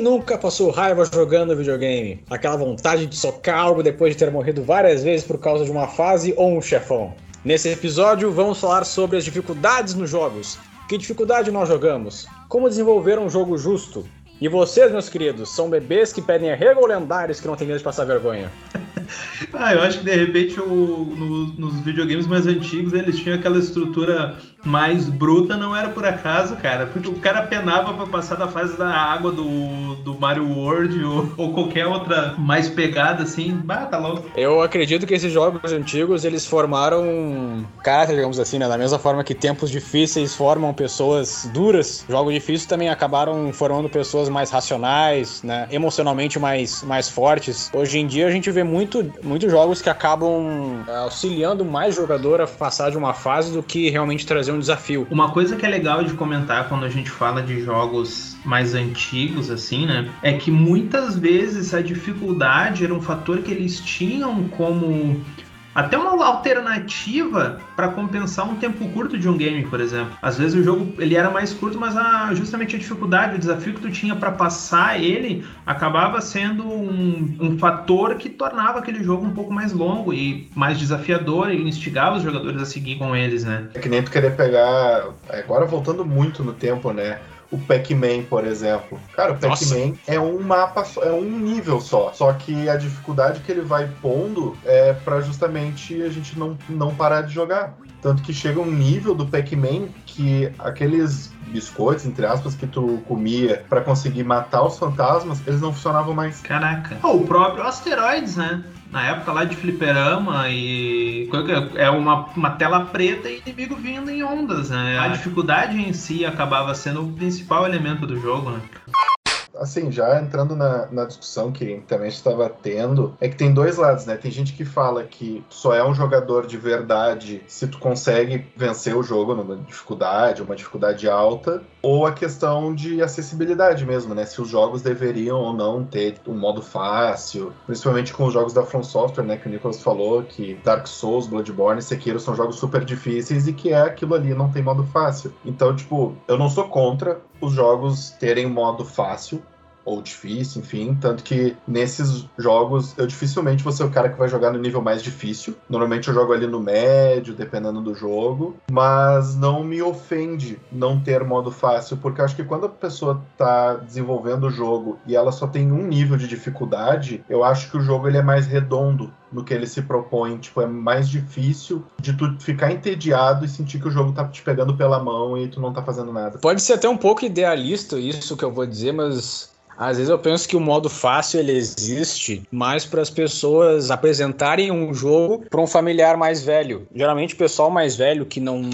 Quem nunca passou raiva jogando videogame? Aquela vontade de socar algo depois de ter morrido várias vezes por causa de uma fase ou um chefão. Nesse episódio, vamos falar sobre as dificuldades nos jogos. Que dificuldade nós jogamos? Como desenvolver um jogo justo? E vocês, meus queridos, são bebês que pedem arrego lendários que não têm medo de passar vergonha? Ah, eu acho que de repente o, no, nos videogames mais antigos eles tinham aquela estrutura mais bruta, não era por acaso, cara. Porque o cara penava para passar da fase da água do, do Mario World ou, ou qualquer outra mais pegada assim. Bah, tá louco. Eu acredito que esses jogos antigos eles formaram caráter, digamos assim, né? Da mesma forma que tempos difíceis formam pessoas duras, jogos difíceis também acabaram formando pessoas mais racionais, né? Emocionalmente mais, mais fortes. Hoje em dia a gente vê muito, muitos jogos que acabam é, auxiliando mais jogador a passar de uma fase do que realmente trazer um desafio. Uma coisa que é legal de comentar quando a gente fala de jogos mais antigos, assim, né? É que muitas vezes a dificuldade era um fator que eles tinham como até uma alternativa para compensar um tempo curto de um game, por exemplo. Às vezes o jogo ele era mais curto, mas a, justamente a dificuldade, o desafio que tu tinha para passar ele acabava sendo um, um, fator que tornava aquele jogo um pouco mais longo e mais desafiador e instigava os jogadores a seguir com eles, né? É que nem tu querer pegar. Agora voltando muito no tempo, né? O Pac-Man, por exemplo. Cara, o Pac-Man é um mapa, é um nível só. Só que a dificuldade que ele vai pondo é para justamente a gente não, não parar de jogar. Tanto que chega um nível do Pac-Man que aqueles biscoitos, entre aspas, que tu comia para conseguir matar os fantasmas, eles não funcionavam mais. Caraca. Oh, o próprio Asteroids, né? na época lá de fliperama e é uma, uma tela preta e inimigo vindo em ondas, né? A dificuldade em si acabava sendo o principal elemento do jogo, né? Assim, já entrando na, na discussão que também estava tendo, é que tem dois lados, né? Tem gente que fala que só é um jogador de verdade se tu consegue vencer o jogo numa dificuldade, uma dificuldade alta, ou a questão de acessibilidade mesmo, né? Se os jogos deveriam ou não ter um modo fácil, principalmente com os jogos da From Software, né? Que o Nicholas falou que Dark Souls, Bloodborne Sekiro são jogos super difíceis e que é aquilo ali, não tem modo fácil. Então, tipo, eu não sou contra os jogos terem modo fácil, ou difícil, enfim. Tanto que nesses jogos eu dificilmente vou ser o cara que vai jogar no nível mais difícil. Normalmente eu jogo ali no médio, dependendo do jogo. Mas não me ofende não ter modo fácil, porque acho que quando a pessoa tá desenvolvendo o jogo e ela só tem um nível de dificuldade, eu acho que o jogo ele é mais redondo no que ele se propõe. Tipo, é mais difícil de tu ficar entediado e sentir que o jogo tá te pegando pela mão e tu não tá fazendo nada. Pode ser até um pouco idealista isso que eu vou dizer, mas às vezes eu penso que o modo fácil ele existe mais para as pessoas apresentarem um jogo para um familiar mais velho. Geralmente o pessoal mais velho que não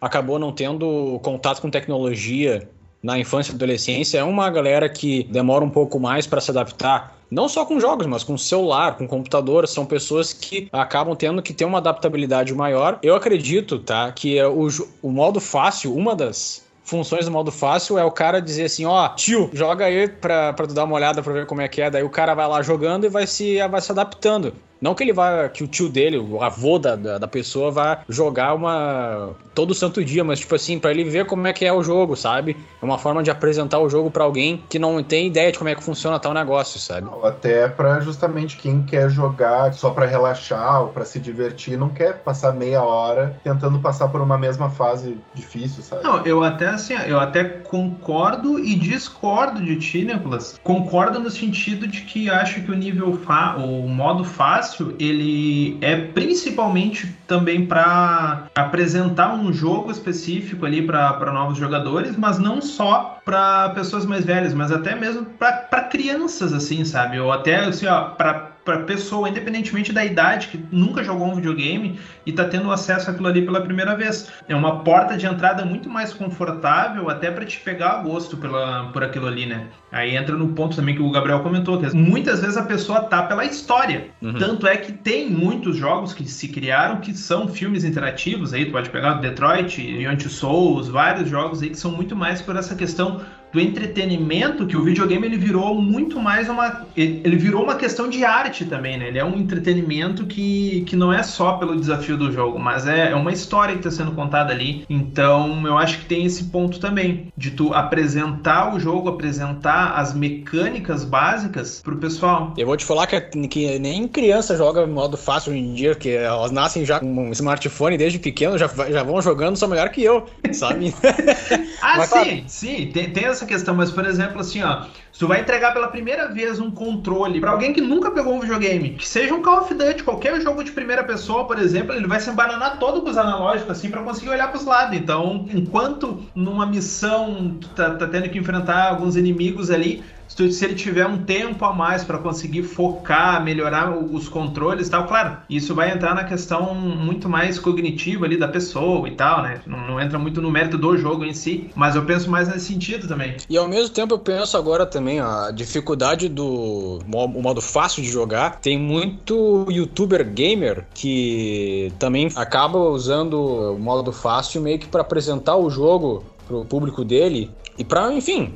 acabou não tendo contato com tecnologia na infância e adolescência é uma galera que demora um pouco mais para se adaptar. Não só com jogos, mas com celular, com computador, são pessoas que acabam tendo que ter uma adaptabilidade maior. Eu acredito, tá, que é o, o modo fácil, uma das funções do modo fácil é o cara dizer assim, ó, tio, joga aí pra, pra tu dar uma olhada pra ver como é que é. Daí o cara vai lá jogando e vai se, vai se adaptando. Não que ele vá, que o tio dele, o avô da, da, da, pessoa, vá jogar uma. todo santo dia, mas tipo assim, para ele ver como é que é o jogo, sabe? É uma forma de apresentar o jogo para alguém que não tem ideia de como é que funciona tal negócio, sabe? Até para justamente quem quer jogar só para relaxar ou para se divertir, não quer passar meia hora tentando passar por uma mesma fase difícil, sabe? Não, eu até assim, eu até concordo e discordo de ti, Nicolas. Concordo no sentido de que acho que o nível fa o modo fácil fácil, ele é principalmente também para apresentar um jogo específico ali para novos jogadores, mas não só para pessoas mais velhas, mas até mesmo para crianças, assim, sabe? Ou até, assim, ó, para para pessoa, independentemente da idade, que nunca jogou um videogame e está tendo acesso àquilo ali pela primeira vez. É uma porta de entrada muito mais confortável, até para te pegar a gosto pela, por aquilo ali, né? Aí entra no ponto também que o Gabriel comentou, que muitas vezes a pessoa tá pela história. Uhum. Tanto é que tem muitos jogos que se criaram que são filmes interativos, aí tu pode pegar Detroit, Beyond Souls, vários jogos aí que são muito mais por essa questão do entretenimento que o videogame ele virou muito mais uma ele virou uma questão de arte também, né? Ele é um entretenimento que, que não é só pelo desafio do jogo, mas é, é uma história que está sendo contada ali. Então eu acho que tem esse ponto também de tu apresentar o jogo, apresentar as mecânicas básicas pro pessoal. Eu vou te falar que, que nem criança joga modo fácil hoje em dia, que elas nascem já com um smartphone desde pequeno, já, já vão jogando, são melhor que eu, sabe? ah, mas, sim, claro. sim, tem, tem essa questão, mas por exemplo, assim, ó, se tu vai entregar pela primeira vez um controle para alguém que nunca pegou um videogame, que seja um Call of Duty, qualquer jogo de primeira pessoa, por exemplo, ele vai se embananar todo com os analógicos, assim, para conseguir olhar para os lados. Então, enquanto numa missão tu tá, tá tendo que enfrentar alguns inimigos ali, se ele tiver um tempo a mais para conseguir focar, melhorar os controles e tal, claro, isso vai entrar na questão muito mais cognitiva ali da pessoa e tal, né? Não, não, entra muito no mérito do jogo em si, mas eu penso mais nesse sentido também. E ao mesmo tempo eu penso agora também a dificuldade do o modo fácil de jogar. Tem muito youtuber gamer que também acaba usando o modo fácil meio que para apresentar o jogo pro público dele e para, enfim,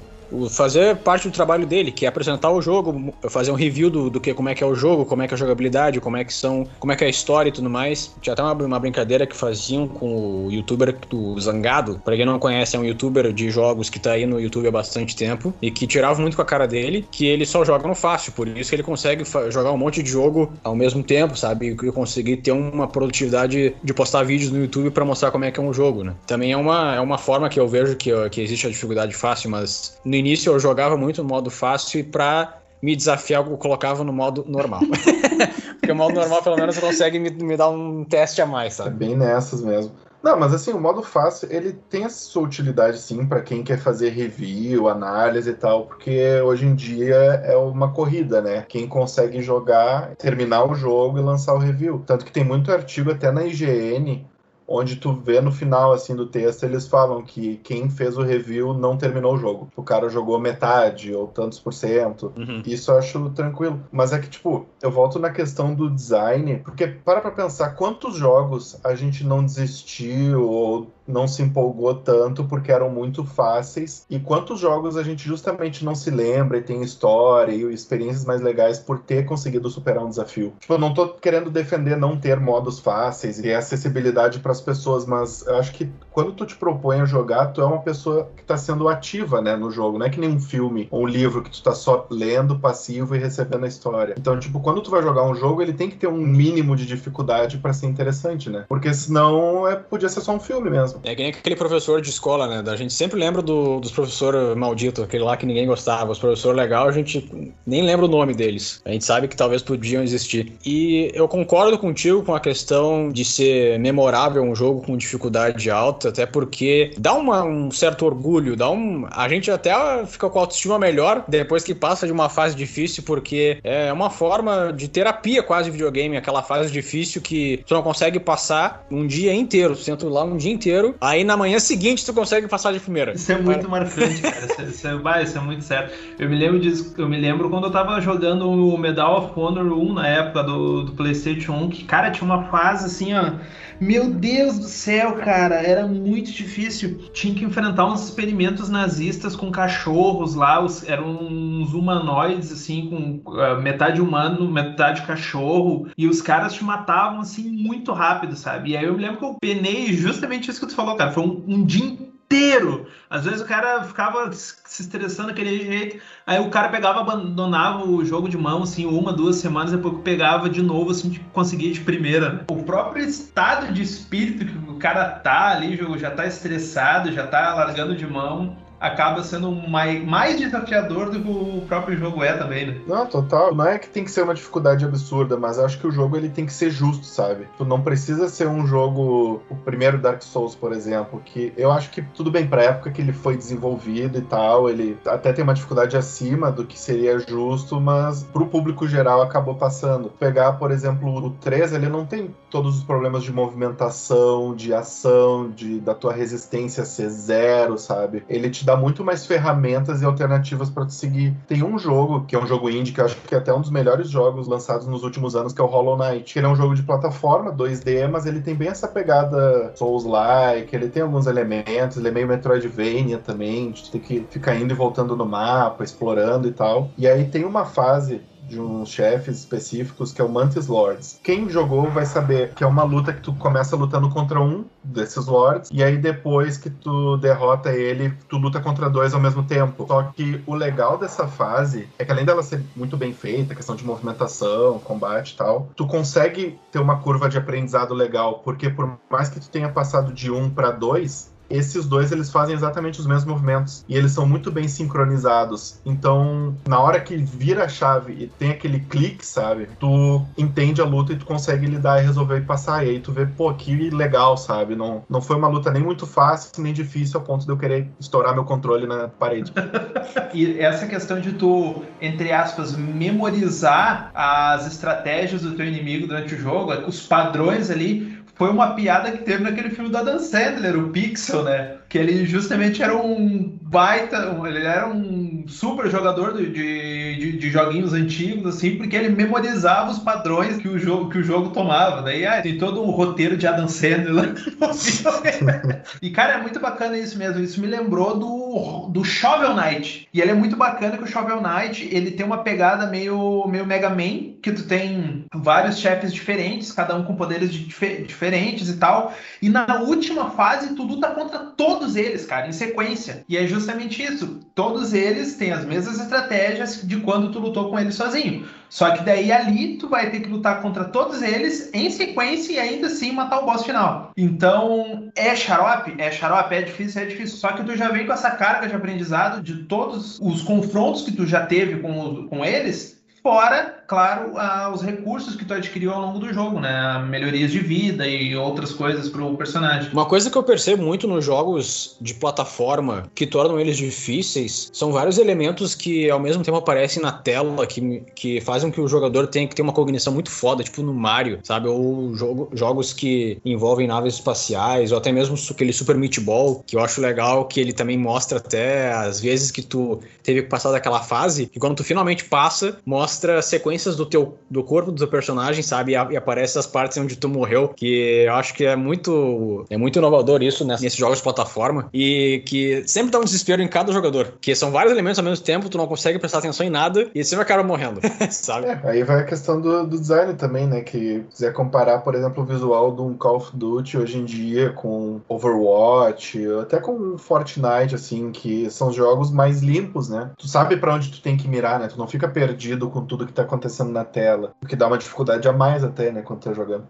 fazer parte do trabalho dele, que é apresentar o jogo, fazer um review do, do que como é que é o jogo, como é que é a jogabilidade, como é que são, como é que é a história e tudo mais. Tinha até uma, uma brincadeira que faziam com o youtuber do Zangado. Pra quem não conhece, é um youtuber de jogos que tá aí no YouTube há bastante tempo e que tirava muito com a cara dele, que ele só joga no fácil, por isso que ele consegue jogar um monte de jogo ao mesmo tempo, sabe? E conseguir ter uma produtividade de postar vídeos no YouTube para mostrar como é que é um jogo, né? Também é uma, é uma forma que eu vejo que, que existe a dificuldade fácil, mas no início eu jogava muito no modo fácil e pra me desafiar eu colocava no modo normal. Porque o modo normal pelo menos consegue me, me dar um teste a mais, sabe? É bem nessas mesmo. Não, mas assim, o modo fácil, ele tem a sua utilidade sim para quem quer fazer review, análise e tal, porque hoje em dia é uma corrida, né? Quem consegue jogar, terminar o jogo e lançar o review. Tanto que tem muito artigo até na IGN onde tu vê no final assim do texto eles falam que quem fez o review não terminou o jogo. O cara jogou metade ou tantos por cento. Uhum. Isso eu acho tranquilo. Mas é que, tipo, eu volto na questão do design, porque para pra pensar quantos jogos a gente não desistiu ou não se empolgou tanto porque eram muito fáceis. E quantos jogos a gente justamente não se lembra e tem história e experiências mais legais por ter conseguido superar um desafio. Tipo, eu não tô querendo defender não ter modos fáceis e acessibilidade para as pessoas, mas acho que quando tu te propõe a jogar, tu é uma pessoa que tá sendo ativa, né, no jogo. Não é que nem um filme ou um livro que tu tá só lendo, passivo e recebendo a história. Então, tipo, quando tu vai jogar um jogo, ele tem que ter um mínimo de dificuldade para ser interessante, né? Porque senão é, podia ser só um filme mesmo. É que nem aquele professor de escola, né? A gente sempre lembra do, dos professores malditos, aquele lá que ninguém gostava. Os professores legais, a gente nem lembra o nome deles. A gente sabe que talvez podiam existir. E eu concordo contigo com a questão de ser memorável um jogo com dificuldade alta, até porque dá uma, um certo orgulho, dá um. A gente até fica com a autoestima melhor depois que passa de uma fase difícil, porque é uma forma de terapia quase videogame, aquela fase difícil que tu não consegue passar um dia inteiro. Tu senta lá um dia inteiro aí na manhã seguinte tu consegue passar de primeira. Isso é muito marcante, cara. Isso, é, isso, é, isso é muito sério. Eu me lembro disso, eu me lembro quando eu tava jogando o Medal of Honor 1 na época do, do PlayStation 1, que, cara, tinha uma fase assim, ó. Meu Deus do céu, cara, era muito difícil. Tinha que enfrentar uns experimentos nazistas com cachorros lá, os, eram uns humanoides, assim, com uh, metade humano, metade cachorro, e os caras te matavam, assim, muito rápido, sabe? E aí eu me lembro que eu penei justamente isso que tu falou, cara. Foi um, um dia inteiro. Às vezes o cara ficava se estressando daquele jeito, aí o cara pegava, abandonava o jogo de mão, assim, uma, duas semanas, depois pegava de novo, assim, conseguia de primeira. Né? O próprio estado de espírito que o cara tá ali, já tá estressado, já tá largando de mão, acaba sendo mais, mais desafiador do que o próprio jogo é também, né? Não, total. Não é que tem que ser uma dificuldade absurda, mas acho que o jogo ele tem que ser justo, sabe? Tu não precisa ser um jogo, o primeiro Dark Souls, por exemplo, que eu acho que tudo bem pra época que ele foi desenvolvido e tal, ele até tem uma dificuldade acima do que seria justo, mas pro público geral acabou passando. Pegar, por exemplo, o 3, ele não tem todos os problemas de movimentação, de ação, de da tua resistência ser zero, sabe? Ele te dá muito mais ferramentas e alternativas para tu seguir. Tem um jogo, que é um jogo indie, que eu acho que é até um dos melhores jogos lançados nos últimos anos, que é o Hollow Knight. Ele é um jogo de plataforma, 2D, mas ele tem bem essa pegada Souls-like, ele tem alguns elementos, ele é meio Metroidvania também, de ter que ficar indo e voltando no mapa, explorando e tal. E aí tem uma fase de uns chefes específicos, que é o Mantis Lords. Quem jogou vai saber que é uma luta que tu começa lutando contra um desses Lords, e aí depois que tu derrota ele, tu luta contra dois ao mesmo tempo. Só que o legal dessa fase é que além dela ser muito bem feita, questão de movimentação, combate e tal, tu consegue ter uma curva de aprendizado legal, porque por mais que tu tenha passado de um para dois, esses dois eles fazem exatamente os mesmos movimentos e eles são muito bem sincronizados. Então, na hora que vira a chave e tem aquele clique, sabe? Tu entende a luta e tu consegue lidar e resolver e passar. E aí tu vê, pô, que legal, sabe? Não, não foi uma luta nem muito fácil, nem difícil ao ponto de eu querer estourar meu controle na parede. e essa questão de tu, entre aspas, memorizar as estratégias do teu inimigo durante o jogo, os padrões ali, foi uma piada que teve naquele filme do Adam Sandler, o Pixel, né? Que ele justamente era um baita, ele era um super jogador de, de, de, joguinhos antigos, assim, porque ele memorizava os padrões que o jogo, que o jogo tomava. Daí ah, tem todo um roteiro de Adam Sandler lá E, cara, é muito bacana isso mesmo. Isso me lembrou do, do Shovel Knight. E ele é muito bacana que o Shovel Knight, ele tem uma pegada meio, meio Mega Man, que tu tem vários chefes diferentes, cada um com poderes diferentes diferentes e tal. E na última fase, tu luta contra todos eles, cara, em sequência. E é justamente isso. Todos eles têm as mesmas estratégias de quando tu lutou com eles sozinho. Só que daí ali tu vai ter que lutar contra todos eles em sequência e ainda assim matar o boss final. Então, é xarope? É xarope, é difícil, é difícil. Só que tu já vem com essa carga de aprendizado de todos os confrontos que tu já teve com, com eles Fora, claro, os recursos que tu adquiriu ao longo do jogo, né? Melhorias de vida e outras coisas pro personagem. Uma coisa que eu percebo muito nos jogos de plataforma que tornam eles difíceis são vários elementos que ao mesmo tempo aparecem na tela que, que fazem que o jogador tenha que ter uma cognição muito foda, tipo no Mario, sabe? Ou jogo, jogos que envolvem naves espaciais, ou até mesmo aquele Super Meat Ball, que eu acho legal, que ele também mostra até as vezes que tu teve que passar daquela fase, e quando tu finalmente passa, mostra mostra do teu do corpo do teu personagem, sabe? E, aparece as partes onde tu morreu, que eu acho que é muito é muito inovador isso nesses jogos de plataforma e que sempre dá um desespero em cada jogador, que são vários elementos ao mesmo tempo, tu não consegue prestar atenção em nada e sempre acaba morrendo, sabe? É, aí vai a questão do, do design também, né? Que se quiser comparar, por exemplo, o visual de um Call of Duty hoje em dia com Overwatch, até com Fortnite, assim, que são jogos mais limpos, né? Tu sabe para onde tu tem que mirar, né? Tu não fica perdido com tudo que tá acontecendo na tela. O que dá uma dificuldade a mais até, né, quando tá jogando.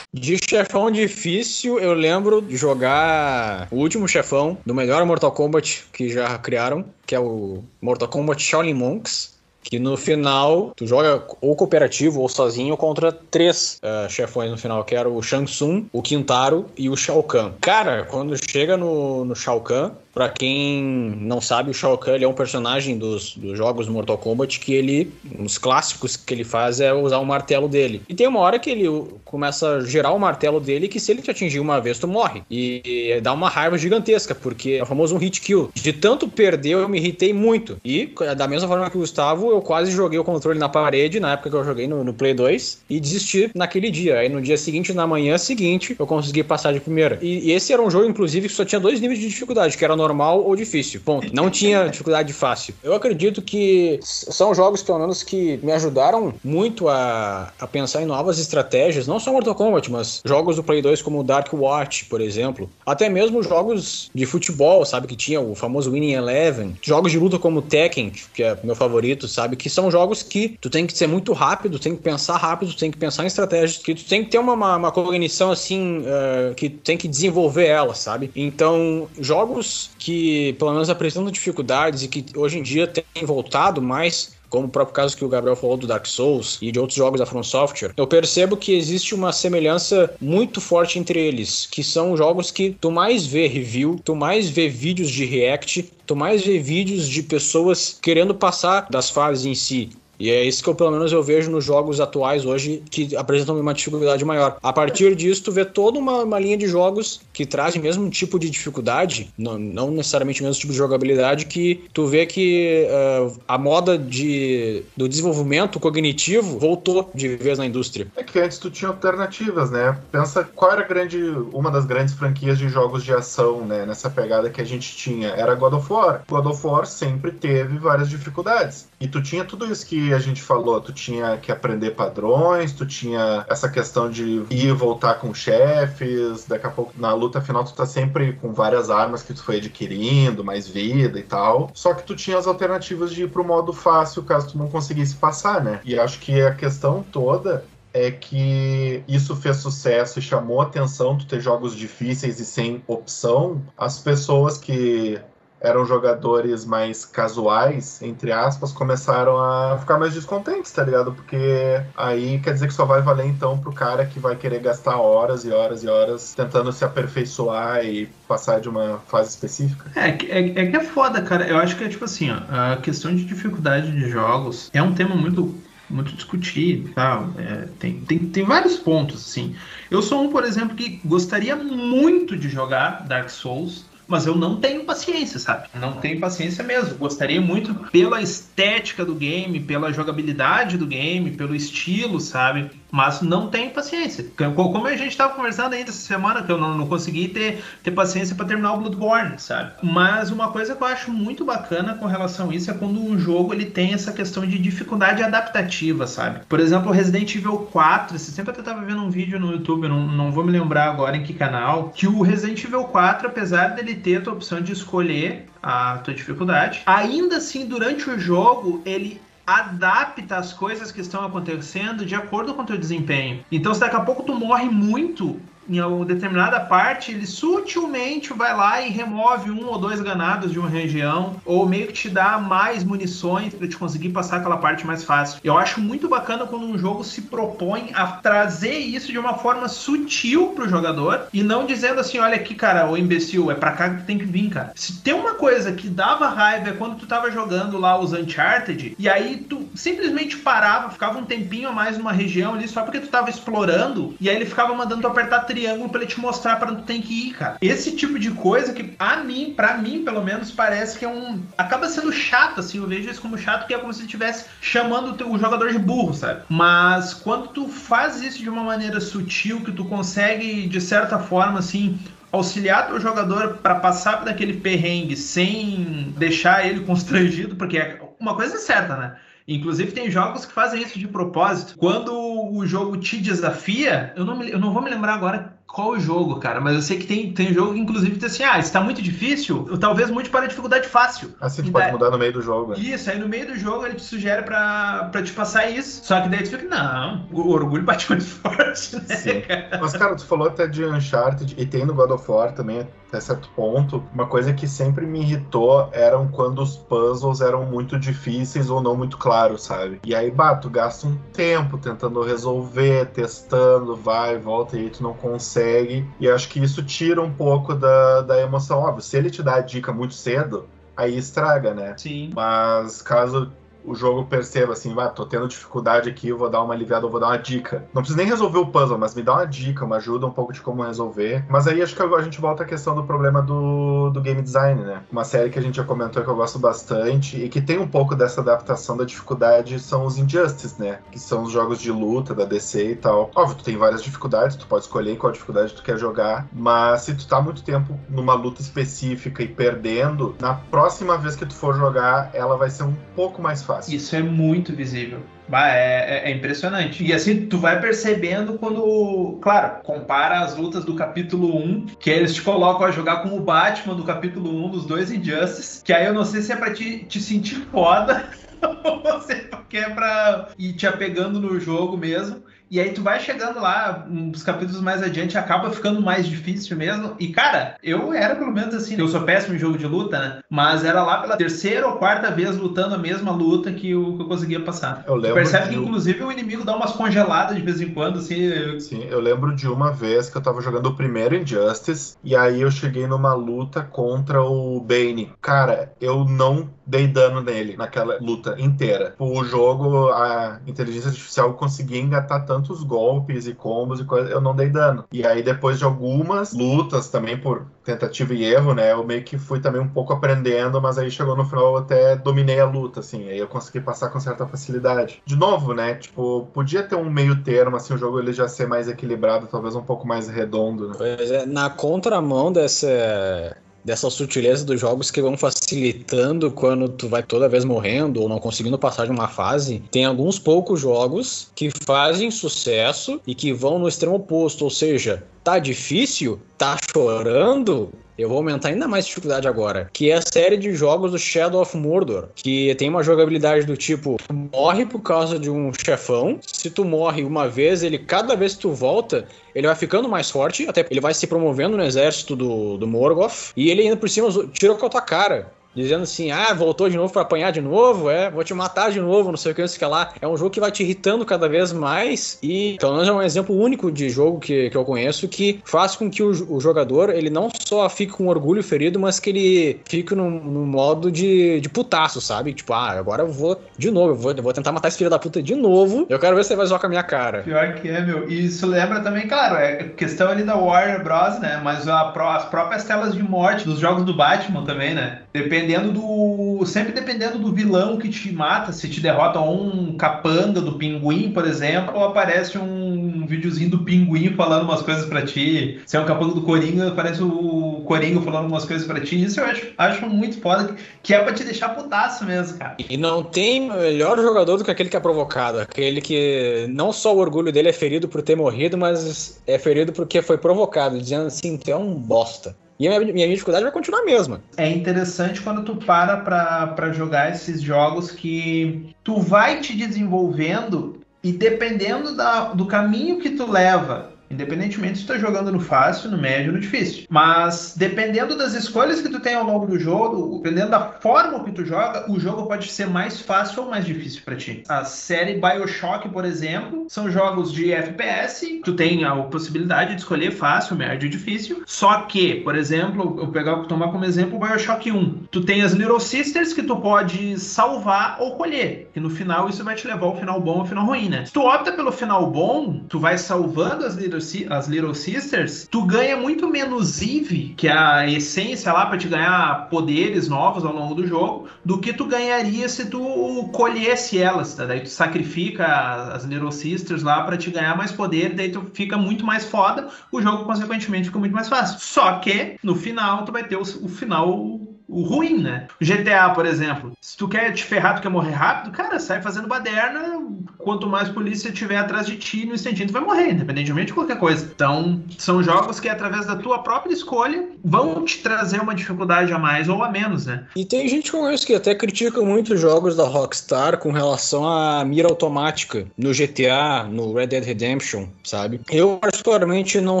De chefão difícil, eu lembro de jogar o último chefão do melhor Mortal Kombat que já criaram, que é o Mortal Kombat Shaolin Monks. Que no final tu joga ou cooperativo ou sozinho contra três uh, chefões no final, que era o Shang Tsung, o Quintaro e o Shao Kahn. Cara, quando chega no, no Shao Kahn, Pra quem não sabe, o Shao Kahn é um personagem dos, dos jogos Mortal Kombat que ele, os clássicos que ele faz é usar o martelo dele. E tem uma hora que ele começa a girar o martelo dele que se ele te atingir uma vez, tu morre. E, e dá uma raiva gigantesca, porque é o famoso um hit kill. De tanto perder, eu me irritei muito. E da mesma forma que o Gustavo, eu quase joguei o controle na parede, na época que eu joguei no, no Play 2, e desisti naquele dia. Aí no dia seguinte, na manhã seguinte, eu consegui passar de primeira. E, e esse era um jogo, inclusive, que só tinha dois níveis de dificuldade, que era normal ou difícil. Ponto. Não tinha dificuldade fácil. Eu acredito que são jogos, pelo menos, que me ajudaram muito a, a pensar em novas estratégias, não só Mortal Kombat, mas jogos do Play 2 como Dark Watch, por exemplo. Até mesmo jogos de futebol, sabe? Que tinha o famoso Winning Eleven. Jogos de luta como Tekken, que é meu favorito, sabe? Que são jogos que tu tem que ser muito rápido, tem que pensar rápido, tem que pensar em estratégias, que tu tem que ter uma, uma, uma cognição assim, uh, que tem que desenvolver ela, sabe? Então, jogos que pelo menos apresentam dificuldades e que hoje em dia têm voltado mais como o próprio caso que o Gabriel falou do Dark Souls e de outros jogos da From Software, eu percebo que existe uma semelhança muito forte entre eles, que são jogos que tu mais vê review, tu mais vê vídeos de react, tu mais vê vídeos de pessoas querendo passar das fases em si. E é isso que eu, pelo menos, eu vejo nos jogos atuais hoje que apresentam uma dificuldade maior. A partir disso, tu vê toda uma, uma linha de jogos que trazem o mesmo tipo de dificuldade, não, não necessariamente o mesmo tipo de jogabilidade, que tu vê que uh, a moda de, do desenvolvimento cognitivo voltou de vez na indústria. É que antes tu tinha alternativas, né? Pensa qual era grande, uma das grandes franquias de jogos de ação, né? Nessa pegada que a gente tinha. Era God of War. God of War sempre teve várias dificuldades. E tu tinha tudo isso que a gente falou. Tu tinha que aprender padrões, tu tinha essa questão de ir e voltar com chefes. Daqui a pouco, na luta final, tu tá sempre com várias armas que tu foi adquirindo, mais vida e tal. Só que tu tinha as alternativas de ir pro modo fácil caso tu não conseguisse passar, né? E acho que a questão toda é que isso fez sucesso e chamou atenção tu ter jogos difíceis e sem opção. As pessoas que eram jogadores mais casuais, entre aspas, começaram a ficar mais descontentes, tá ligado? Porque aí quer dizer que só vai valer então pro cara que vai querer gastar horas e horas e horas tentando se aperfeiçoar e passar de uma fase específica. É, é, é que é foda, cara. Eu acho que é tipo assim, ó, a questão de dificuldade de jogos é um tema muito muito discutido e tal. É, tem, tem, tem vários pontos, assim. Eu sou um, por exemplo, que gostaria muito de jogar Dark Souls mas eu não tenho paciência, sabe? Não tenho paciência mesmo. Gostaria muito pela estética do game, pela jogabilidade do game, pelo estilo, sabe? Mas não tenho paciência. Como a gente estava conversando ainda essa semana, que eu não, não consegui ter, ter paciência para terminar o Bloodborne, sabe? Mas uma coisa que eu acho muito bacana com relação a isso é quando um jogo ele tem essa questão de dificuldade adaptativa, sabe? Por exemplo, o Resident Evil 4, você sempre até estava vendo um vídeo no YouTube, não, não vou me lembrar agora em que canal, que o Resident Evil 4, apesar dele ter a tua opção de escolher a tua dificuldade, ainda assim, durante o jogo, ele adapta as coisas que estão acontecendo de acordo com o teu desempenho. Então, se daqui a pouco tu morre muito, em uma determinada parte, ele sutilmente vai lá e remove um ou dois ganados de uma região, ou meio que te dá mais munições para te conseguir passar aquela parte mais fácil. Eu acho muito bacana quando um jogo se propõe a trazer isso de uma forma sutil pro jogador e não dizendo assim, olha aqui, cara, o imbecil, é pra cá que tem que vir, cara. Se tem uma coisa que dava raiva é quando tu tava jogando lá os Uncharted e aí tu simplesmente parava, ficava um tempinho a mais numa região ali só porque tu tava explorando e aí ele ficava mandando tu apertar triângulo para ele te mostrar para onde tem que ir, cara. Esse tipo de coisa que a mim, para mim, pelo menos, parece que é um acaba sendo chato assim, eu vejo isso como chato, que é como se estivesse chamando o, o jogador de burro, sabe? Mas quando tu faz isso de uma maneira sutil, que tu consegue de certa forma assim auxiliar teu jogador para passar daquele perrengue sem deixar ele constrangido, porque é uma coisa é certa, né? Inclusive, tem jogos que fazem isso de propósito. Quando o jogo te desafia, eu não, me, eu não vou me lembrar agora qual jogo, cara, mas eu sei que tem, tem jogo que, inclusive, diz assim: ah, está muito difícil, eu talvez mude para dificuldade fácil. Assim, tu pode mudar no meio do jogo. Né? Isso, aí no meio do jogo ele te sugere pra, pra te passar isso. Só que daí tu fica, não, o orgulho bate mais forte, né? Sim. Cara? Mas, cara, tu falou até de Uncharted e tem no God of War também, até certo ponto. Uma coisa que sempre me irritou eram quando os puzzles eram muito difíceis ou não muito claros, sabe? E aí, bato, gasta um tempo tentando resolver, testando, vai, volta e aí tu não consegue consegue. E acho que isso tira um pouco da, da emoção. Óbvio, se ele te dá a dica muito cedo, aí estraga, né? Sim. Mas caso o jogo perceba assim, ah, tô tendo dificuldade aqui, eu vou dar uma aliviada, eu vou dar uma dica. Não precisa nem resolver o puzzle, mas me dá uma dica, uma ajuda um pouco de como resolver. Mas aí acho que a gente volta à questão do problema do, do game design, né? Uma série que a gente já comentou que eu gosto bastante e que tem um pouco dessa adaptação da dificuldade são os Injustice, né? Que são os jogos de luta da DC e tal. Óbvio, tu tem várias dificuldades, tu pode escolher qual dificuldade tu quer jogar, mas se tu tá muito tempo numa luta específica e perdendo, na próxima vez que tu for jogar, ela vai ser um pouco mais fácil fácil. Isso é muito visível. É, é, é, impressionante. E assim, tu vai percebendo quando, claro, compara as lutas do capítulo 1, que eles te colocam a jogar com o Batman do capítulo 1 dos dois Injustice, que aí eu não sei se é pra te, te sentir foda ou se é é pra ir te apegando no jogo mesmo. E aí tu vai chegando lá, uns capítulos mais adiante, acaba ficando mais difícil mesmo. E, cara, eu era pelo menos assim, eu sou péssimo em jogo de luta, né? Mas era lá pela terceira ou quarta vez lutando a mesma luta que eu, que eu conseguia passar. Eu lembro percebe que, inclusive, o inimigo dá umas congeladas de vez em quando, assim. Eu... Sim, eu lembro de uma vez que eu tava jogando o primeiro Injustice, e aí eu cheguei numa luta contra o Bane. Cara, eu não dei dano nele naquela luta inteira. O jogo, a inteligência artificial conseguia engatar tantos golpes e combos e coisas, eu não dei dano. E aí, depois de algumas lutas também por tentativa e erro, né? Eu meio que fui também um pouco aprendendo, mas aí chegou no final eu até dominei a luta, assim, aí eu consegui passar com certa facilidade. De novo, né? Tipo, podia ter um meio termo, assim, o jogo ele já ser mais equilibrado, talvez um pouco mais redondo, né? Pois é, na contramão dessa dessa sutileza dos jogos que vão facilitando quando tu vai toda vez morrendo ou não conseguindo passar de uma fase. Tem alguns poucos jogos que fazem sucesso e que vão no extremo oposto, ou seja, tá difícil, tá chorando, eu vou aumentar ainda mais a dificuldade agora, que é a série de jogos do Shadow of Mordor, que tem uma jogabilidade do tipo, morre por causa de um chefão, se tu morre uma vez, ele cada vez que tu volta, ele vai ficando mais forte, até ele vai se promovendo no exército do, do Morgoth, e ele ainda por cima tira com a tua cara dizendo assim: ah, voltou de novo para apanhar de novo, é, vou te matar de novo, não sei o que, não sei o que lá. É um jogo que vai te irritando cada vez mais e, pelo menos, é um exemplo único de jogo que, que eu conheço que faz com que o, o jogador ele não só fique com orgulho ferido, mas que ele fique no modo de, de putaço, sabe? Tipo, ah, agora eu vou de novo, eu vou, eu vou tentar matar esse filho da puta de novo. Eu quero ver se você vai zoar com a minha cara. Pior que é, meu. E isso lembra também, claro, é questão ali da Warner Bros, né? Mas a, as próprias telas de morte dos jogos do Batman também, né? Depende dependendo do. Sempre dependendo do vilão que te mata, se te derrota um capanga do pinguim, por exemplo, aparece um videozinho do pinguim falando umas coisas para ti. Se é um capanga do Coringa, aparece o Coringa falando umas coisas para ti. Isso eu acho, acho muito foda, que é pra te deixar putaço mesmo, cara. E não tem melhor jogador do que aquele que é provocado. Aquele que não só o orgulho dele é ferido por ter morrido, mas é ferido porque foi provocado, dizendo assim, tu é um bosta. E a minha, dificuldade vai continuar a mesma. É interessante quando tu para para jogar esses jogos que tu vai te desenvolvendo e dependendo da, do caminho que tu leva Independentemente se tu tá jogando no fácil, no médio no difícil. Mas dependendo das escolhas que tu tem ao longo do jogo, dependendo da forma que tu joga, o jogo pode ser mais fácil ou mais difícil para ti. A série BioShock, por exemplo, são jogos de FPS, tu tem a possibilidade de escolher fácil, médio e difícil. Só que, por exemplo, eu pegar tomar como exemplo o BioShock 1. Tu tem as Little Sisters que tu pode salvar ou colher, que no final isso vai te levar ao final bom ou ao final ruim, né? Se tu opta pelo final bom, tu vai salvando as Little as Little Sisters, tu ganha muito menos Eve, que é a essência lá para te ganhar poderes novos ao longo do jogo, do que tu ganharia se tu colhesse elas, tá? Daí tu sacrifica as Little Sisters lá para te ganhar mais poder, daí tu fica muito mais foda, o jogo consequentemente fica muito mais fácil. Só que no final tu vai ter o, o final o ruim, né? GTA, por exemplo, se tu quer te ferrar, tu quer morrer rápido, cara, sai fazendo baderna. Quanto mais polícia tiver atrás de ti, no instantinho tu vai morrer, independentemente de qualquer coisa. Então, são jogos que, através da tua própria escolha, vão te trazer uma dificuldade a mais ou a menos, né? E tem gente com isso que até critica muito os jogos da Rockstar com relação à mira automática no GTA, no Red Dead Redemption, sabe? Eu, particularmente, não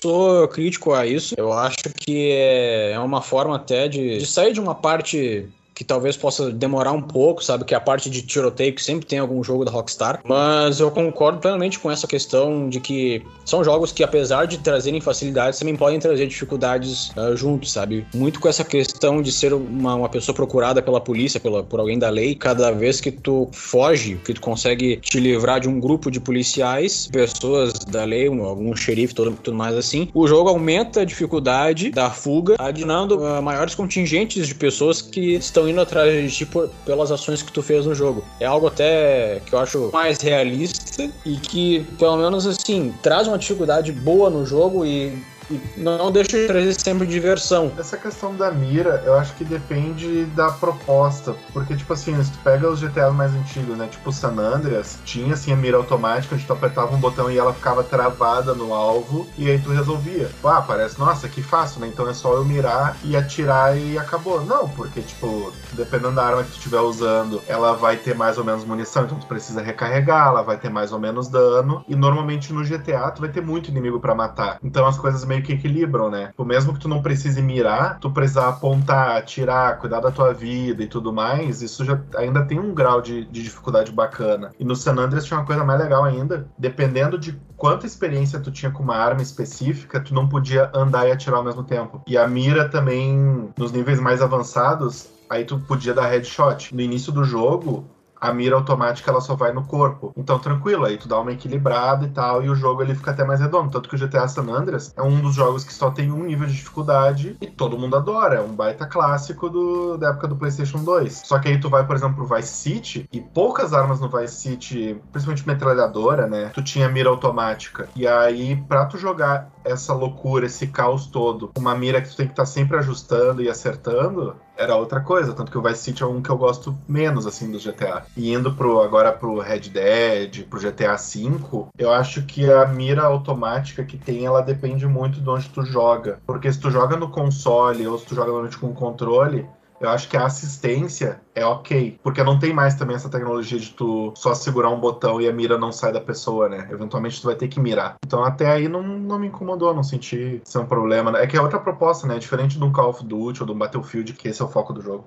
sou crítico a isso. Eu acho que é uma forma até de, de sair de uma parte que talvez possa demorar um pouco, sabe? Que a parte de tiroteio que sempre tem algum jogo da Rockstar. Mas eu concordo plenamente com essa questão de que são jogos que, apesar de trazerem facilidades, também podem trazer dificuldades uh, juntos, sabe? Muito com essa questão de ser uma, uma pessoa procurada pela polícia, pela, por alguém da lei. Cada vez que tu foge, que tu consegue te livrar de um grupo de policiais, pessoas da lei, algum xerife, tudo, tudo mais assim, o jogo aumenta a dificuldade da fuga, adicionando uh, maiores contingentes de pessoas que estão indo atrás de por, pelas ações que tu fez no jogo. É algo até que eu acho mais realista e que, pelo menos assim, traz uma dificuldade boa no jogo e não deixa de trazer sempre diversão. Essa questão da mira, eu acho que depende da proposta. Porque, tipo assim, se tu pega os GTAs mais antigos, né? Tipo o San Andreas, tinha assim a mira automática, onde tu apertava um botão e ela ficava travada no alvo, e aí tu resolvia. Ah, parece, nossa, que fácil, né? Então é só eu mirar e atirar e acabou. Não, porque, tipo, dependendo da arma que tu estiver usando, ela vai ter mais ou menos munição, então tu precisa recarregar, ela vai ter mais ou menos dano. E normalmente no GTA tu vai ter muito inimigo para matar. Então as coisas meio que equilibram, né? O mesmo que tu não precise mirar, tu precisar apontar, atirar, cuidar da tua vida e tudo mais, isso já ainda tem um grau de, de dificuldade bacana. E no San Andreas tinha uma coisa mais legal ainda, dependendo de quanta experiência tu tinha com uma arma específica, tu não podia andar e atirar ao mesmo tempo. E a mira também, nos níveis mais avançados, aí tu podia dar headshot. No início do jogo, a mira automática ela só vai no corpo. Então, tranquilo, aí tu dá uma equilibrada e tal, e o jogo ele fica até mais redondo. Tanto que o GTA San Andreas é um dos jogos que só tem um nível de dificuldade e todo mundo adora. É um baita clássico do, da época do PlayStation 2. Só que aí tu vai, por exemplo, pro Vice City e poucas armas no Vice City, principalmente metralhadora, né? Tu tinha mira automática. E aí, pra tu jogar essa loucura, esse caos todo, uma mira que tu tem que estar tá sempre ajustando e acertando, era outra coisa. Tanto que o Vice City é um que eu gosto menos, assim, do GTA. E indo pro, agora pro Red Dead, pro GTA V, eu acho que a mira automática que tem, ela depende muito de onde tu joga. Porque se tu joga no console ou se tu joga normalmente com controle, eu acho que a assistência é ok. Porque não tem mais também essa tecnologia de tu só segurar um botão e a mira não sai da pessoa, né? Eventualmente tu vai ter que mirar. Então até aí não, não me incomodou, não senti ser um problema. É que é outra proposta, né? Diferente de um Call of Duty ou de um Battlefield, que esse é o foco do jogo.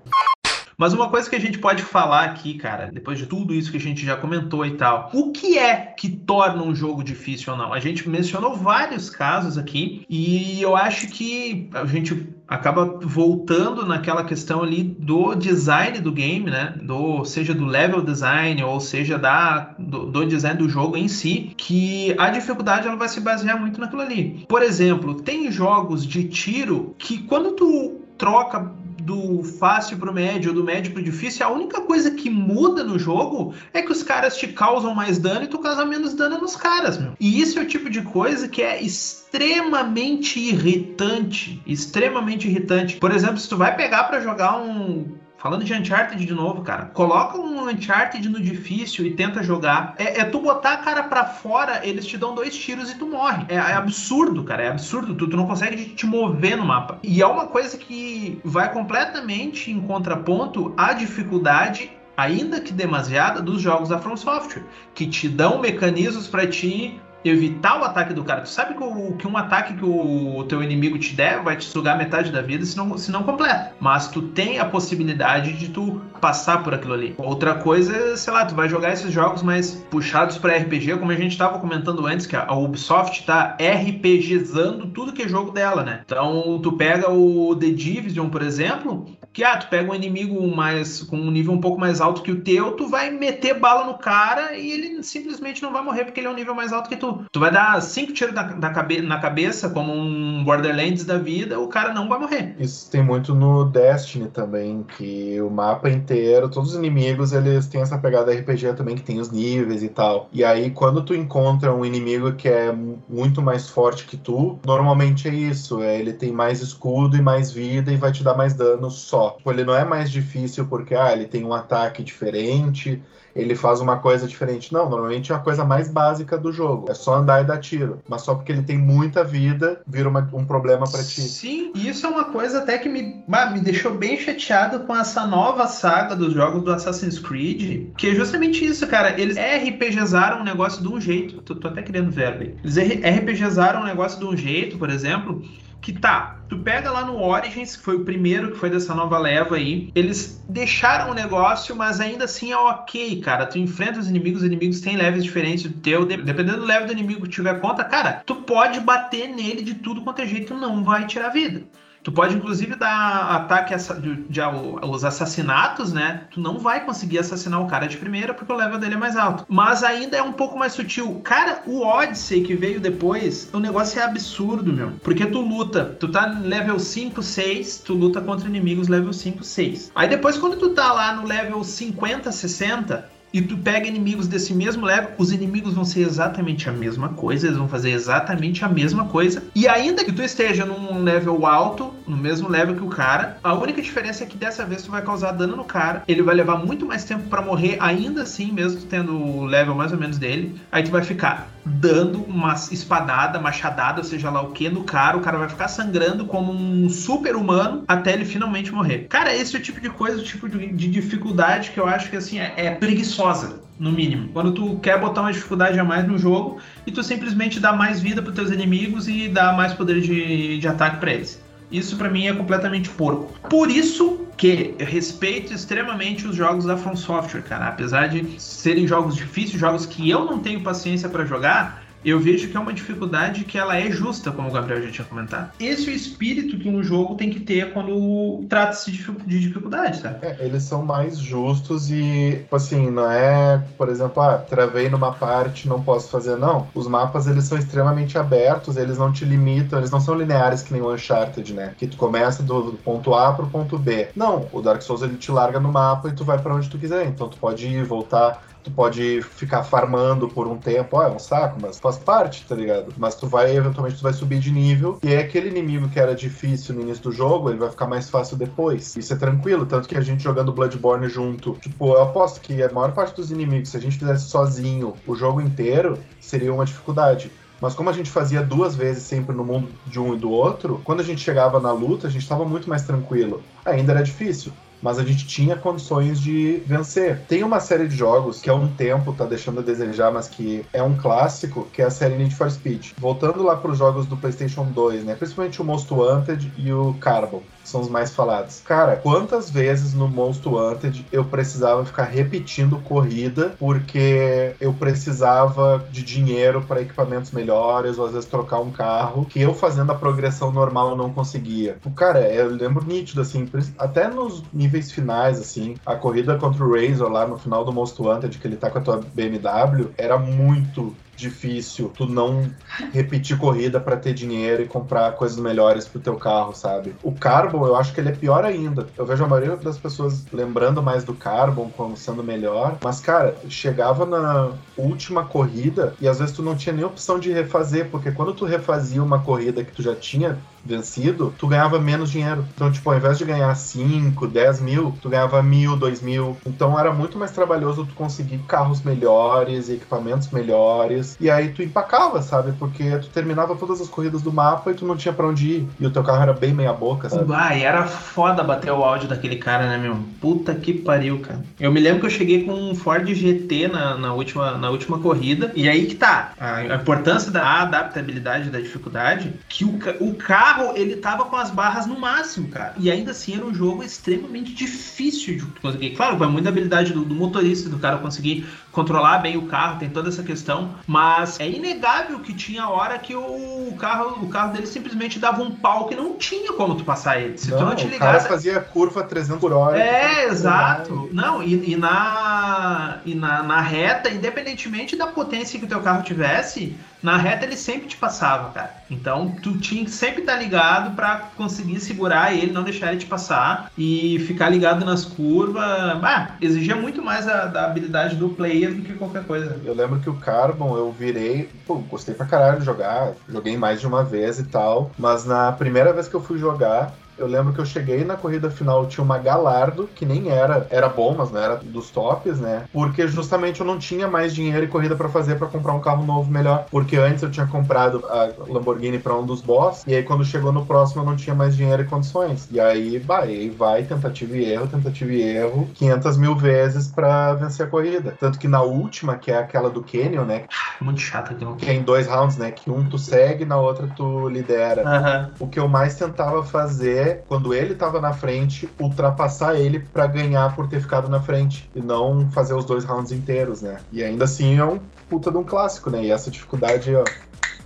Mas uma coisa que a gente pode falar aqui, cara, depois de tudo isso que a gente já comentou e tal, o que é que torna um jogo difícil ou não? A gente mencionou vários casos aqui e eu acho que a gente acaba voltando naquela questão ali do design do game, né? Do seja do level design ou seja da do, do, design do jogo em si, que a dificuldade ela vai se basear muito naquilo ali. Por exemplo, tem jogos de tiro que quando tu troca do fácil pro médio, do médio pro difícil, a única coisa que muda no jogo é que os caras te causam mais dano e tu causa menos dano nos caras, meu. E isso é o tipo de coisa que é extremamente irritante, extremamente irritante. Por exemplo, se tu vai pegar para jogar um Falando de Uncharted de novo, cara, coloca um Uncharted no difícil e tenta jogar. É, é tu botar a cara para fora, eles te dão dois tiros e tu morre. É, é absurdo, cara, é absurdo. Tu, tu, não consegue te mover no mapa. E é uma coisa que vai completamente em contraponto à dificuldade ainda que demasiada, dos jogos da From Software, que te dão mecanismos para ti evitar o ataque do cara. Tu sabe que, o, que um ataque que o, o, teu inimigo te der vai te sugar metade da vida se não, se não completa. Mas tu tem a possibilidade de tu passar por aquilo ali. Outra coisa, sei lá, tu vai jogar esses jogos mais puxados para RPG, como a gente estava comentando antes, que a Ubisoft tá RPGizando tudo que é jogo dela, né? Então, tu pega o The Division, por exemplo, que ah, tu pega um inimigo mais com um nível um pouco mais alto que o teu, tu vai meter bala no cara e ele simplesmente não vai morrer porque ele é um nível mais alto que tu. Tu vai dar cinco tiros na, na, cabe na cabeça, como um Borderlands da vida, o cara não vai morrer. Isso tem muito no Destiny também, que o mapa inteiro, todos os inimigos, eles têm essa pegada RPG também, que tem os níveis e tal. E aí, quando tu encontra um inimigo que é muito mais forte que tu, normalmente é isso, é, ele tem mais escudo e mais vida e vai te dar mais dano só. Tipo, ele não é mais difícil porque ah, ele tem um ataque diferente, ele faz uma coisa diferente. Não, normalmente é a coisa mais básica do jogo. É só andar e dar tiro. Mas só porque ele tem muita vida, vira uma, um problema para ti. Sim, e isso é uma coisa até que me, me deixou bem chateado com essa nova saga dos jogos do Assassin's Creed. Que é justamente isso, cara. Eles RPGizaram o negócio de um jeito. Tô, tô até querendo aí. Eles RPGizaram o negócio de um jeito, por exemplo, que tá, tu pega lá no Origins, que foi o primeiro que foi dessa nova leva aí, eles deixaram o negócio, mas ainda assim é ok, cara. Tu enfrenta os inimigos, os inimigos têm levels diferentes do teu, dependendo do level do inimigo que tiver conta, cara, tu pode bater nele de tudo quanto é jeito, não vai tirar vida. Tu pode, inclusive, dar ataque de, de, aos assassinatos, né? Tu não vai conseguir assassinar o cara de primeira porque o level dele é mais alto. Mas ainda é um pouco mais sutil. Cara, o Odyssey que veio depois, o negócio é absurdo, meu. Porque tu luta, tu tá level 5, 6, tu luta contra inimigos level 5, 6. Aí depois, quando tu tá lá no level 50, 60, e tu pega inimigos desse mesmo level, os inimigos vão ser exatamente a mesma coisa, eles vão fazer exatamente a mesma coisa. E ainda que tu esteja num level alto, no mesmo level que o cara, a única diferença é que dessa vez tu vai causar dano no cara, ele vai levar muito mais tempo para morrer, ainda assim, mesmo tendo o level mais ou menos dele. Aí tu vai ficar dando uma espadada, machadada, seja lá o que, no cara, o cara vai ficar sangrando como um super humano até ele finalmente morrer. Cara, esse é o tipo de coisa, o tipo de, de dificuldade que eu acho que assim é, é preguiçosa no mínimo. Quando tu quer botar uma dificuldade a mais no jogo e tu simplesmente dá mais vida para teus inimigos e dá mais poder de, de ataque para eles. Isso para mim é completamente porco. Por isso que eu respeito extremamente os jogos da From Software, cara. Apesar de serem jogos difíceis, jogos que eu não tenho paciência para jogar, eu vejo que é uma dificuldade que ela é justa, como o Gabriel já tinha comentado. Esse é o espírito que um jogo tem que ter quando trata-se de dificuldade, sabe? É, eles são mais justos e, tipo assim, não é, por exemplo, ah, travei numa parte, não posso fazer, não. Os mapas, eles são extremamente abertos, eles não te limitam, eles não são lineares que nem o Uncharted, né? Que tu começa do ponto A pro ponto B. Não, o Dark Souls, ele te larga no mapa e tu vai para onde tu quiser. Então tu pode ir, voltar tu pode ficar farmando por um tempo, ó, é um saco, mas faz parte, tá ligado? Mas tu vai, eventualmente, tu vai subir de nível, e é aquele inimigo que era difícil no início do jogo, ele vai ficar mais fácil depois. Isso é tranquilo, tanto que a gente jogando Bloodborne junto, tipo, eu aposto que a maior parte dos inimigos, se a gente fizesse sozinho o jogo inteiro, seria uma dificuldade. Mas como a gente fazia duas vezes sempre no mundo de um e do outro, quando a gente chegava na luta, a gente estava muito mais tranquilo. Ainda era difícil, mas a gente tinha condições de vencer. Tem uma série de jogos que há um tempo tá deixando a desejar, mas que é um clássico, que é a série Need for Speed. Voltando lá para os jogos do PlayStation 2, né? Principalmente o Most Wanted e o Carbon são os mais falados. Cara, quantas vezes no Most Wanted eu precisava ficar repetindo corrida porque eu precisava de dinheiro para equipamentos melhores ou às vezes trocar um carro que eu fazendo a progressão normal não conseguia. O cara, eu lembro nítido assim, até nos níveis finais assim, a corrida contra o Razor lá no final do Most Wanted que ele tá com a tua BMW era muito difícil tu não repetir corrida para ter dinheiro e comprar coisas melhores pro teu carro, sabe? O Carbon, eu acho que ele é pior ainda. Eu vejo a maioria das pessoas lembrando mais do Carbon como sendo melhor, mas cara, chegava na última corrida e às vezes tu não tinha nem opção de refazer, porque quando tu refazia uma corrida que tu já tinha vencido, tu ganhava menos dinheiro. Então, tipo, ao invés de ganhar 5, 10 mil, tu ganhava mil, 2 mil. Então era muito mais trabalhoso tu conseguir carros melhores, equipamentos melhores. E aí tu empacava, sabe? Porque tu terminava todas as corridas do mapa e tu não tinha para onde ir. E o teu carro era bem meia boca, sabe? Ah, e era foda bater o áudio daquele cara, né, meu? Puta que pariu, cara. Eu me lembro que eu cheguei com um Ford GT na, na, última, na última corrida. E aí que tá. A, a importância da adaptabilidade da dificuldade, que o, o carro carro, ele tava com as barras no máximo, cara. E ainda assim era um jogo extremamente difícil de conseguir. Claro, vai muito da habilidade do, do, motorista, do cara conseguir controlar bem o carro, tem toda essa questão. Mas é inegável que tinha hora que o carro, o carro dele simplesmente dava um pau que não tinha como tu passar ele. Se não, tu não te ligasse... O cara fazia curva 300 por hora. É, exato. Não, e, e, na, e na, na reta, independentemente da potência que o teu carro tivesse, na reta ele sempre te passava, cara. Então tu tinha que sempre estar ligado para conseguir segurar ele, não deixar ele te passar e ficar ligado nas curvas. Ah, exigia muito mais a, da habilidade do player do que qualquer coisa. Eu lembro que o Carbon eu virei, pô, gostei pra caralho de jogar, joguei mais de uma vez e tal, mas na primeira vez que eu fui jogar, eu lembro que eu cheguei na corrida final, tinha uma Galardo, que nem era, era bom, mas não era dos tops, né? Porque justamente eu não tinha mais dinheiro e corrida para fazer para comprar um carro novo melhor. Porque antes eu tinha comprado a Lamborghini para um dos boss, e aí quando chegou no próximo eu não tinha mais dinheiro e condições. E aí vai, aí vai, tentativa e erro, tentativa e erro, 500 mil vezes para vencer a corrida. Tanto que na última, que é aquela do Canyon, né? Muito chata aquilo. Que é em dois rounds, né? Que um tu segue, na outra tu lidera. Uhum. O que eu mais tentava fazer quando ele estava na frente, ultrapassar ele para ganhar por ter ficado na frente e não fazer os dois rounds inteiros, né? E ainda assim é um puta de um clássico, né? E essa dificuldade, ó,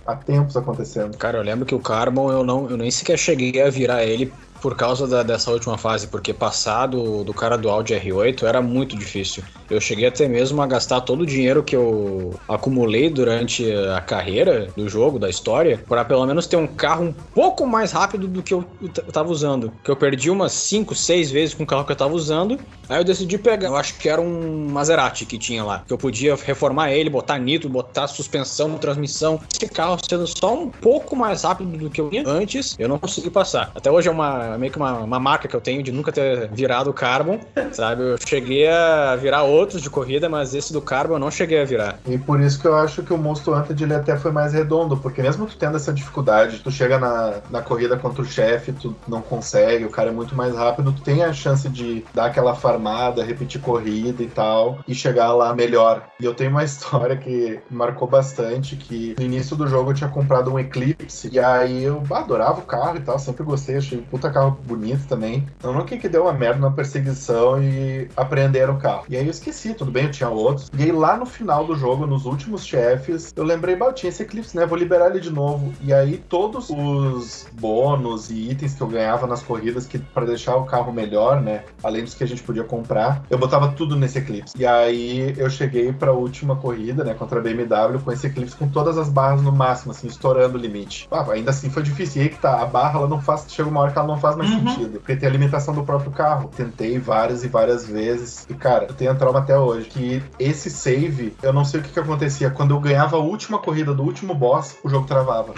há tempos acontecendo. Cara, eu lembro que o Carbon eu não eu nem sequer cheguei a virar ele por causa da, dessa última fase, porque passar do, do cara do Audi R8 era muito difícil. Eu cheguei até mesmo a gastar todo o dinheiro que eu acumulei durante a carreira do jogo, da história, para pelo menos ter um carro um pouco mais rápido do que eu, eu tava usando. Que eu perdi umas 5, 6 vezes com o carro que eu tava usando. Aí eu decidi pegar, eu acho que era um Maserati que tinha lá, que eu podia reformar ele, botar nitro, botar suspensão, transmissão. Esse carro sendo só um pouco mais rápido do que eu ia antes, eu não consegui passar. Até hoje é uma meio que uma, uma marca que eu tenho de nunca ter virado Carbon, sabe? Eu cheguei a virar outros de corrida, mas esse do Carbon eu não cheguei a virar. E por isso que eu acho que o Monster Hunter ele até foi mais redondo, porque mesmo tu tendo essa dificuldade, tu chega na, na corrida contra o chefe, tu não consegue, o cara é muito mais rápido, tu tem a chance de dar aquela farmada, repetir corrida e tal, e chegar lá melhor. E eu tenho uma história que marcou bastante, que no início do jogo eu tinha comprado um Eclipse, e aí eu adorava o carro e tal, sempre gostei, achei puta carro bonito também. Não que que deu uma merda na perseguição e apreenderam o carro. E aí eu esqueci, tudo bem, eu tinha outros. E aí lá no final do jogo, nos últimos chefes, eu lembrei, bah, tinha esse Eclipse, né? Vou liberar ele de novo. E aí todos os bônus e itens que eu ganhava nas corridas que para deixar o carro melhor, né? Além dos que a gente podia comprar, eu botava tudo nesse Eclipse. E aí eu cheguei para a última corrida, né, contra a BMW com esse Eclipse com todas as barras no máximo, assim, estourando o limite. Ah, ainda assim foi difícil. E aí que tá, a barra ela não faz, chega uma hora que ela não faz mais uhum. sentido, porque tem a limitação do próprio carro. Tentei várias e várias vezes e cara, eu tenho a trauma até hoje que esse save, eu não sei o que que acontecia quando eu ganhava a última corrida do último boss, o jogo travava.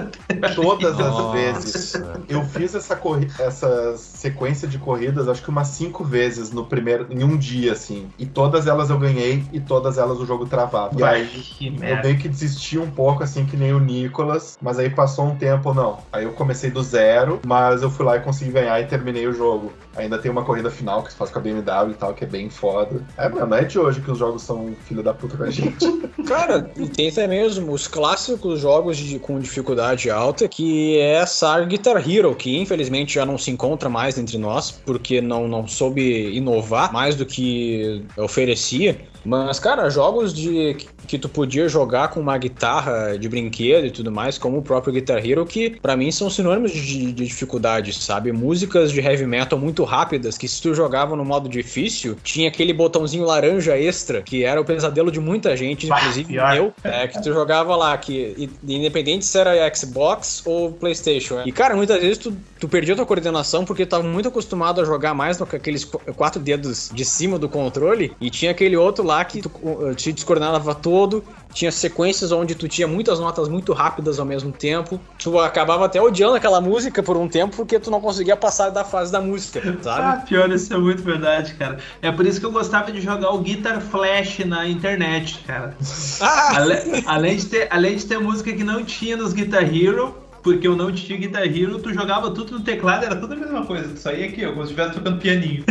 Todas as vezes. Eu fiz essa, essa sequência de corridas, acho que umas cinco vezes no primeiro, em um dia, assim. E todas elas eu ganhei e todas elas o jogo travava. e aí eu meio que desisti um pouco, assim, que nem o Nicolas, mas aí passou um tempo, não. Aí eu comecei do zero, mas eu fui lá e consegui ganhar e terminei o jogo. Ainda tem uma corrida final que se faz com a BMW e tal, que é bem foda. É, mano, não é de hoje que os jogos são filho da puta com a gente. Cara, e tem até mesmo os clássicos jogos de, com dificuldade alta, que é essa Guitar Hero, que infelizmente já não se encontra mais entre nós, porque não, não soube inovar mais do que oferecia. Mas, cara, jogos de que tu podia jogar com uma guitarra de brinquedo e tudo mais, como o próprio Guitar Hero, que para mim são sinônimos de, de, dificuldade, sabe? Músicas de heavy metal muito rápidas, que se tu jogava no modo difícil, tinha aquele botãozinho laranja extra, que era o pesadelo de muita gente, inclusive bah, eu, é, que tu jogava lá, que independente se era Xbox ou Playstation. É. E, cara, muitas vezes tu, tu perdia tua coordenação porque tu tava muito acostumado a jogar mais com aqueles quatro dedos de cima do controle, e tinha aquele outro lá que tu te descoordenava todo, tinha sequências onde tu tinha muitas notas muito rápidas ao mesmo tempo. Tu acabava até odiando aquela música por um tempo porque tu não conseguia passar da fase da música, sabe? Ah, pior, isso é muito verdade, cara. É por isso que eu gostava de jogar o Guitar Flash na internet, cara. Ah! Ale, além, de ter, além de ter música que não tinha nos Guitar Hero, porque eu não tinha Guitar Hero, tu jogava tudo no teclado, era tudo a mesma coisa. Tu saía aqui, como se estivesse tocando pianinho.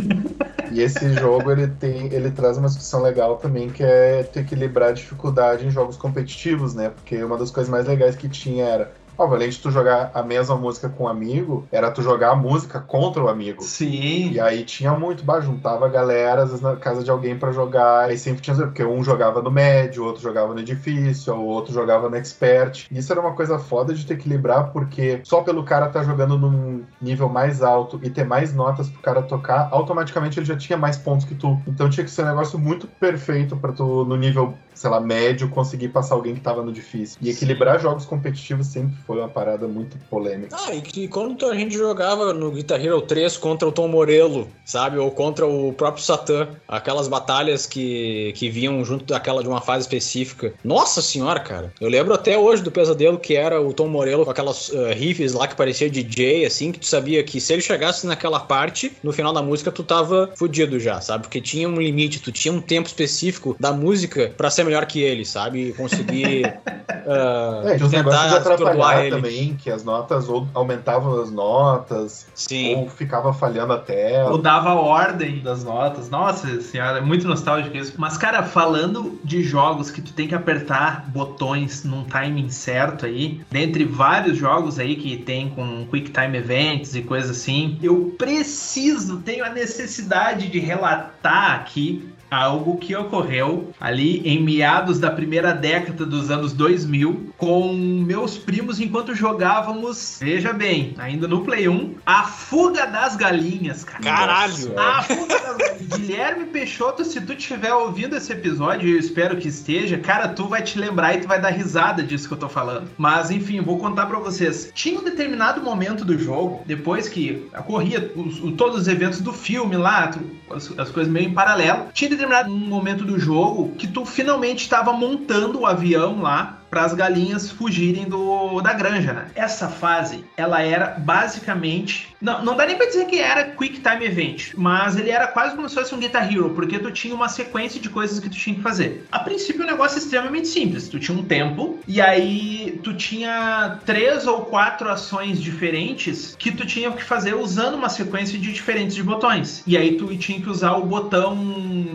E esse jogo ele tem, ele traz uma discussão legal também, que é tu equilibrar a dificuldade em jogos competitivos, né? Porque uma das coisas mais legais que tinha era De tu jogar a mesma música com um amigo, era tu jogar a música contra o amigo. Sim. E aí tinha muito, bah, juntava a galera, às vezes na casa de alguém para jogar, e sempre tinha, porque um jogava no médio, o outro jogava no difícil, o outro jogava no expert. E isso era uma coisa foda de te equilibrar, porque só pelo cara estar tá jogando num nível mais alto e ter mais notas pro cara tocar, automaticamente ele já tinha mais pontos que tu. Então tinha que ser um negócio muito perfeito para tu, no nível sei lá, médio, conseguir passar alguém que tava no difícil. E equilibrar jogos competitivos sempre foi uma parada muito polêmica. Ah, e que quando a gente jogava no Guitar Hero 3 contra o Tom Morello, sabe? Ou contra o próprio Satã, aquelas batalhas que, que vinham junto daquela de uma fase específica. Nossa senhora, cara. Eu lembro até hoje do pesadelo que era o Tom Morello com aquelas uh, riffs lá que parecia DJ, assim, que tu sabia que se ele chegasse naquela parte, no final da música tu tava fudido já, sabe? Porque tinha um limite, tu tinha um tempo específico da música para ser ser melhor que ele, sabe? Conseguir uh, é, tentar atrapalhar ele. também, que as notas ou aumentavam as notas, Sim. ou ficava falhando a tela. Ou dava a ordem das notas. Nossa senhora, é muito nostálgico isso. Mas, cara, falando de jogos que tu tem que apertar botões num timing certo aí, dentre vários jogos aí que tem com Quick Time Events e coisas assim, eu preciso, tenho a necessidade de relatar aqui algo que ocorreu ali em meados da primeira década dos anos 2000 com meus primos enquanto jogávamos, veja bem, ainda no Play 1, a Fuga das Galinhas, cara. Caralho! A Fuga das Galinhas. Guilherme Peixoto, se tu estiver ouvindo esse episódio, eu espero que esteja, cara, tu vai te lembrar e tu vai dar risada disso que eu tô falando. Mas enfim, vou contar para vocês. Tinha um determinado momento do jogo, depois que ocorria os, todos os eventos do filme lá, as, as, coisas meio em paralelo, tinha determinado momento do jogo que tu finalmente estava montando o avião lá para as galinhas fugirem do, da granja, né? Essa fase, ela era basicamente. Não, não dá nem para dizer que era Quick Time Event, mas ele era quase como se fosse um Guitar Hero, porque tu tinha uma sequência de coisas que tu tinha que fazer. A princípio, o negócio é extremamente simples. Tu tinha um tempo, e aí tu tinha três ou quatro ações diferentes que tu tinha que fazer usando uma sequência de diferentes de botões. E aí tu tinha que usar o botão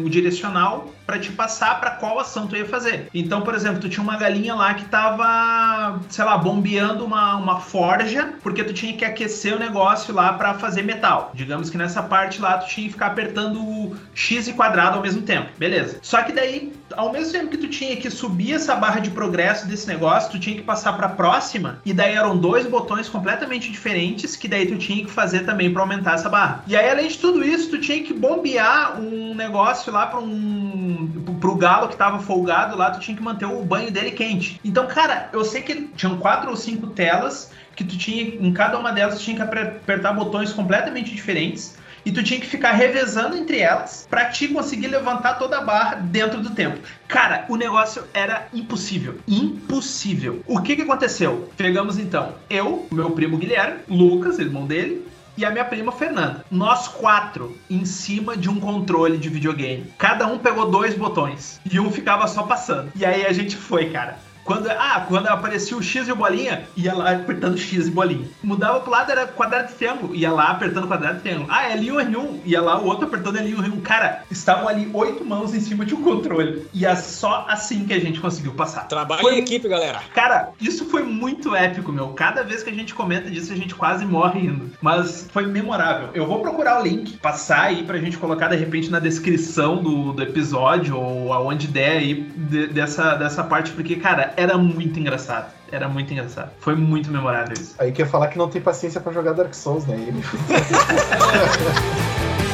direcional para te passar para qual ação tu ia fazer. Então, por exemplo, tu tinha uma galinha lá que tava, sei lá, bombeando uma, uma forja, porque tu tinha que aquecer o negócio lá para fazer metal. Digamos que nessa parte lá tu tinha que ficar apertando X e quadrado ao mesmo tempo. Beleza. Só que daí, ao mesmo tempo que tu tinha que subir essa barra de progresso desse negócio, tu tinha que passar para próxima, e daí eram dois botões completamente diferentes que daí tu tinha que fazer também para aumentar essa barra. E aí, além de tudo isso, tu tinha que bombear um negócio lá para um pro galo que tava folgado lá, tu tinha que manter o banho dele quente. Então, cara, eu sei que tinham quatro ou cinco telas que tu tinha, em cada uma delas tu tinha que apertar botões completamente diferentes e tu tinha que ficar revezando entre elas para te conseguir levantar toda a barra dentro do tempo. Cara, o negócio era impossível. Impossível. O que que aconteceu? Pegamos então eu, meu primo Guilherme, Lucas, irmão dele, e a minha prima Fernanda. Nós quatro em cima de um controle de videogame. Cada um pegou dois botões e um ficava só passando. E aí a gente foi, cara. Quando, ah, quando aparecia o X e o bolinha, ia lá apertando X e bolinha. Mudava pro lado, era quadrado e triângulo, ia lá apertando quadrado e triângulo. Ah, é L1, R1, ia lá o outro apertando L1, R1. Cara, estavam ali oito mãos em cima de um controle. E é só assim que a gente conseguiu passar. Trabalho foi... em equipe, galera. Cara, isso foi muito épico, meu. Cada vez que a gente comenta disso, a gente quase morre indo. Mas foi memorável. Eu vou procurar o link, passar aí pra gente colocar de repente na descrição do, do episódio ou aonde der aí de, dessa, dessa parte, porque, cara, era muito engraçado. Era muito engraçado. Foi muito memorável isso. Aí quer falar que não tem paciência para jogar Dark Souls, né?